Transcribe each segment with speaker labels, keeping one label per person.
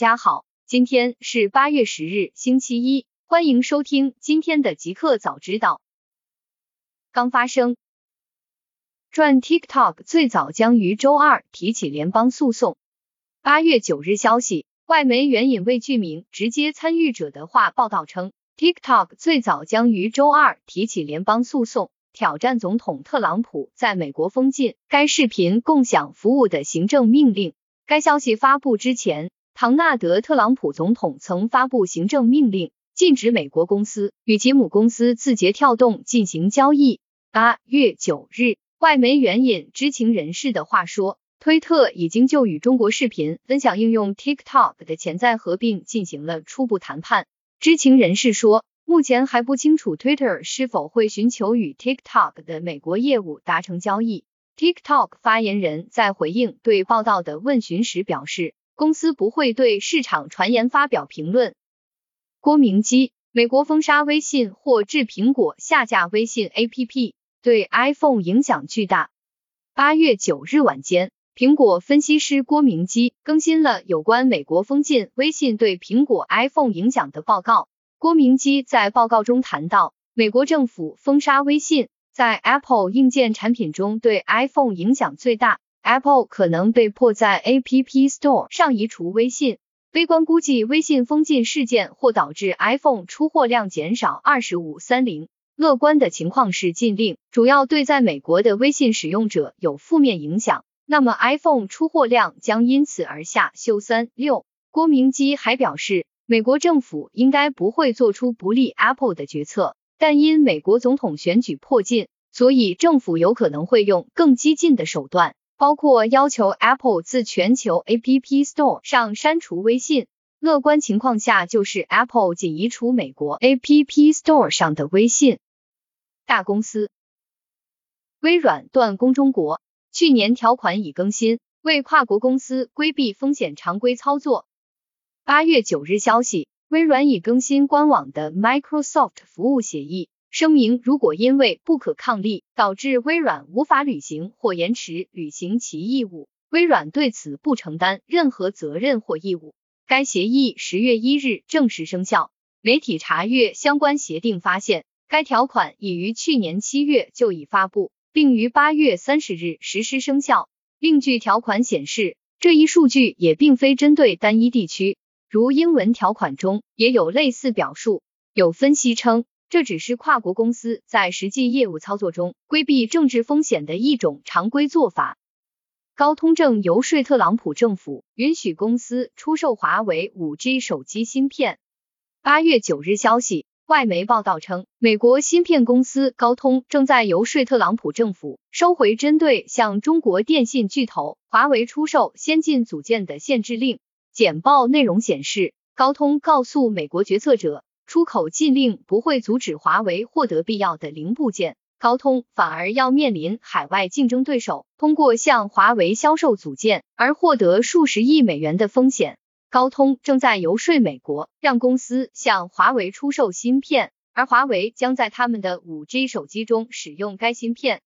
Speaker 1: 大家好，今天是八月十日，星期一，欢迎收听今天的极客早知道。刚发生，赚 TikTok 最早将于周二提起联邦诉讼。八月九日消息，外媒援引未具名直接参与者的话报道称，TikTok 最早将于周二提起联邦诉讼，挑战总统特朗普在美国封禁该视频共享服务的行政命令。该消息发布之前，唐纳德·特朗普总统曾发布行政命令，禁止美国公司与其母公司字节跳动进行交易。八月九日，外媒援引知情人士的话说，推特已经就与中国视频分享应用 TikTok 的潜在合并进行了初步谈判。知情人士说，目前还不清楚 Twitter 是否会寻求与 TikTok 的美国业务达成交易。TikTok 发言人在回应对报道的问询时表示，公司不会对市场传言发表评论。郭明基，美国封杀微信或致苹果下架微信 APP，对 iPhone 影响巨大。八月九日晚间，苹果分析师郭明基更新了有关美国封禁微信对苹果 iPhone 影响的报告。郭明基在报告中谈到，美国政府封杀微信。在 Apple 硬件产品中，对 iPhone 影响最大。Apple 可能被迫在 App Store 上移除微信。悲观估计，微信封禁事件或导致 iPhone 出货量减少二十五三零。乐观的情况是禁令主要对在美国的微信使用者有负面影响，那么 iPhone 出货量将因此而下修三六。郭明基还表示，美国政府应该不会做出不利 Apple 的决策。但因美国总统选举迫近，所以政府有可能会用更激进的手段，包括要求 Apple 自全球 App Store 上删除微信。乐观情况下，就是 Apple 仅移除美国 App Store 上的微信。大公司，微软断供中国，去年条款已更新，为跨国公司规避风险常规操作。八月九日消息。微软已更新官网的 Microsoft 服务协议，声明如果因为不可抗力导致微软无法履行或延迟履行其义务，微软对此不承担任何责任或义务。该协议十月一日正式生效。媒体查阅相关协定发现，该条款已于去年七月就已发布，并于八月三十日实施生效。另据条款显示，这一数据也并非针对单一地区。如英文条款中也有类似表述。有分析称，这只是跨国公司在实际业务操作中规避政治风险的一种常规做法。高通正游说特朗普政府允许公司出售华为 5G 手机芯片。八月九日消息，外媒报道称，美国芯片公司高通正在游说特朗普政府收回针对向中国电信巨头华为出售先进组件的限制令。简报内容显示，高通告诉美国决策者，出口禁令不会阻止华为获得必要的零部件，高通反而要面临海外竞争对手通过向华为销售组件而获得数十亿美元的风险。高通正在游说美国，让公司向华为出售芯片，而华为将在他们的 5G 手机中使用该芯片。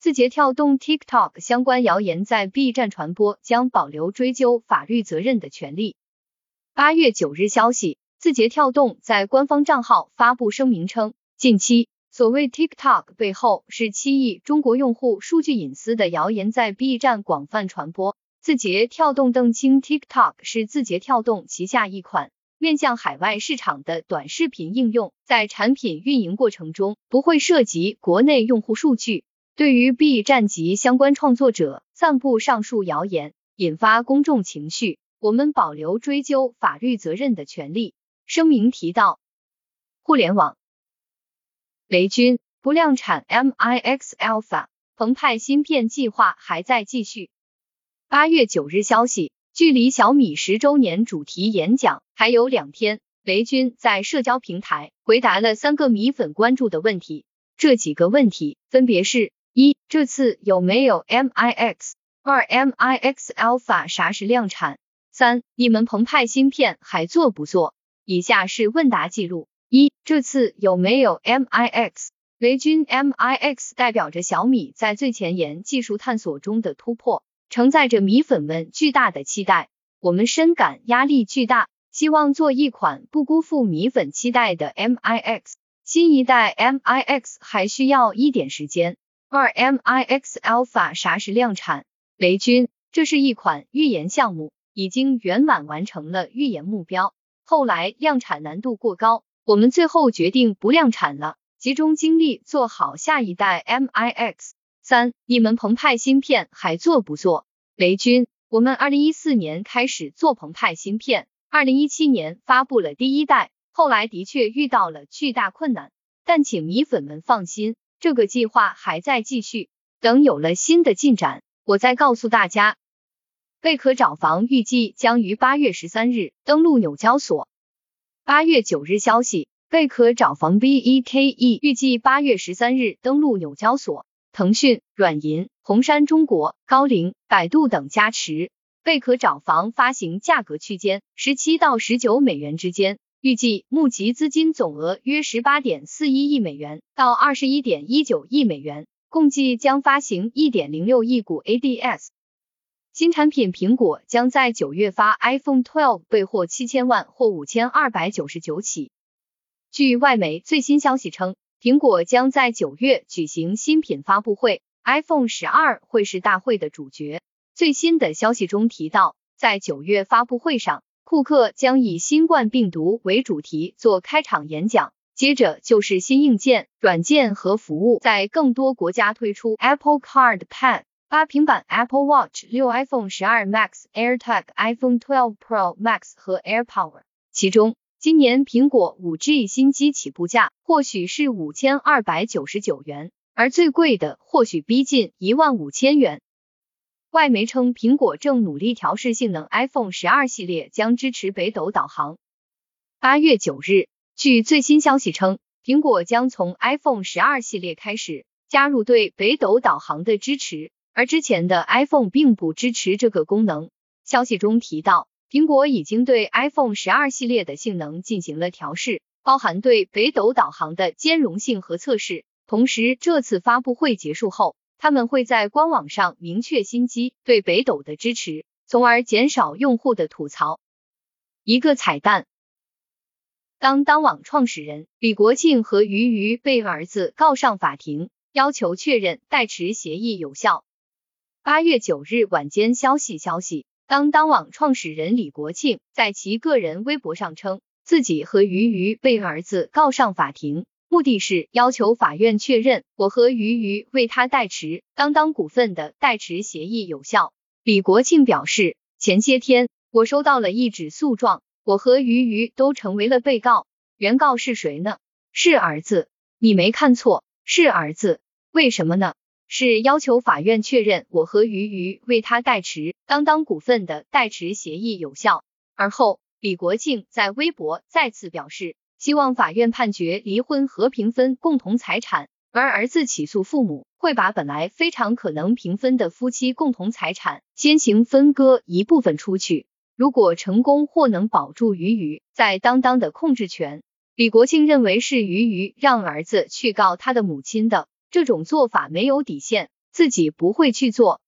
Speaker 1: 字节跳动 TikTok 相关谣言在 B 站传播，将保留追究法律责任的权利。八月九日消息，字节跳动在官方账号发布声明称，近期所谓 TikTok 背后是七亿中国用户数据隐私的谣言在 B 站广泛传播。字节跳动澄清，TikTok 是字节跳动旗下一款面向海外市场的短视频应用，在产品运营过程中不会涉及国内用户数据。对于 B 站及相关创作者散布上述谣言，引发公众情绪，我们保留追究法律责任的权利。声明提到，互联网，雷军不量产 MIX Alpha，澎湃芯片计划还在继续。八月九日消息，距离小米十周年主题演讲还有两天，雷军在社交平台回答了三个米粉关注的问题，这几个问题分别是。一，这次有没有 MIX？二，MIX Alpha 啥时量产？三，你们澎湃芯片还做不做？以下是问答记录：一，这次有没有 MIX？雷军 MIX 代表着小米在最前沿技术探索中的突破，承载着米粉们巨大的期待。我们深感压力巨大，希望做一款不辜负米粉期待的 MIX。新一代 MIX 还需要一点时间。二 MIX Alpha 啥时量产？雷军，这是一款预研项目，已经圆满完成了预研目标。后来量产难度过高，我们最后决定不量产了，集中精力做好下一代 MIX。三，你们澎湃芯片还做不做？雷军，我们二零一四年开始做澎湃芯片，二零一七年发布了第一代，后来的确遇到了巨大困难，但请米粉们放心，这个计划还在继续，等有了新的进展，我再告诉大家。贝壳找房预计将于八月十三日登陆纽交所。八月九日消息，贝壳找房 BEKE 预计八月十三日登陆纽交所。腾讯、软银、红杉中国、高瓴、百度等加持。贝壳找房发行价格区间十七到十九美元之间，预计募集资金总额约十八点四一亿美元到二十一点一九亿美元，共计将发行一点零六亿股 ADS。新产品，苹果将在九月发 iPhone 12，备货七千万或五千二百九十九起。据外媒最新消息称，苹果将在九月举行新品发布会，iPhone 十二会是大会的主角。最新的消息中提到，在九月发布会上，库克将以新冠病毒为主题做开场演讲，接着就是新硬件、软件和服务，在更多国家推出 Apple Card Pad。八平板 Apple Watch 六 iPhone 十二 Max AirTag iPhone 12 Pro Max 和 AirPower，其中今年苹果五 G 新机起步价或许是五千二百九十九元，而最贵的或许逼近一万五千元。外媒称，苹果正努力调试性能，iPhone 十二系列将支持北斗导航。八月九日，据最新消息称，苹果将从 iPhone 十二系列开始加入对北斗导航的支持。而之前的 iPhone 并不支持这个功能。消息中提到，苹果已经对 iPhone 十二系列的性能进行了调试，包含对北斗导航的兼容性和测试。同时，这次发布会结束后，他们会在官网上明确新机对北斗的支持，从而减少用户的吐槽。一个彩蛋：当当网创始人李国庆和俞渝被儿子告上法庭，要求确认代持协议有效。八月九日晚间消息，消息，当当网创始人李国庆在其个人微博上称，自己和俞渝被儿子告上法庭，目的是要求法院确认我和俞渝为他代持当当股份的代持协议有效。李国庆表示，前些天我收到了一纸诉状，我和俞渝都成为了被告，原告是谁呢？是儿子，你没看错，是儿子，为什么呢？是要求法院确认我和俞渝为他代持当当股份的代持协议有效。而后，李国庆在微博再次表示，希望法院判决离婚和平分共同财产，而儿子起诉父母会把本来非常可能平分的夫妻共同财产先行分割一部分出去。如果成功或能保住俞渝在当当的控制权，李国庆认为是俞渝让儿子去告他的母亲的。这种做法没有底线，自己不会去做。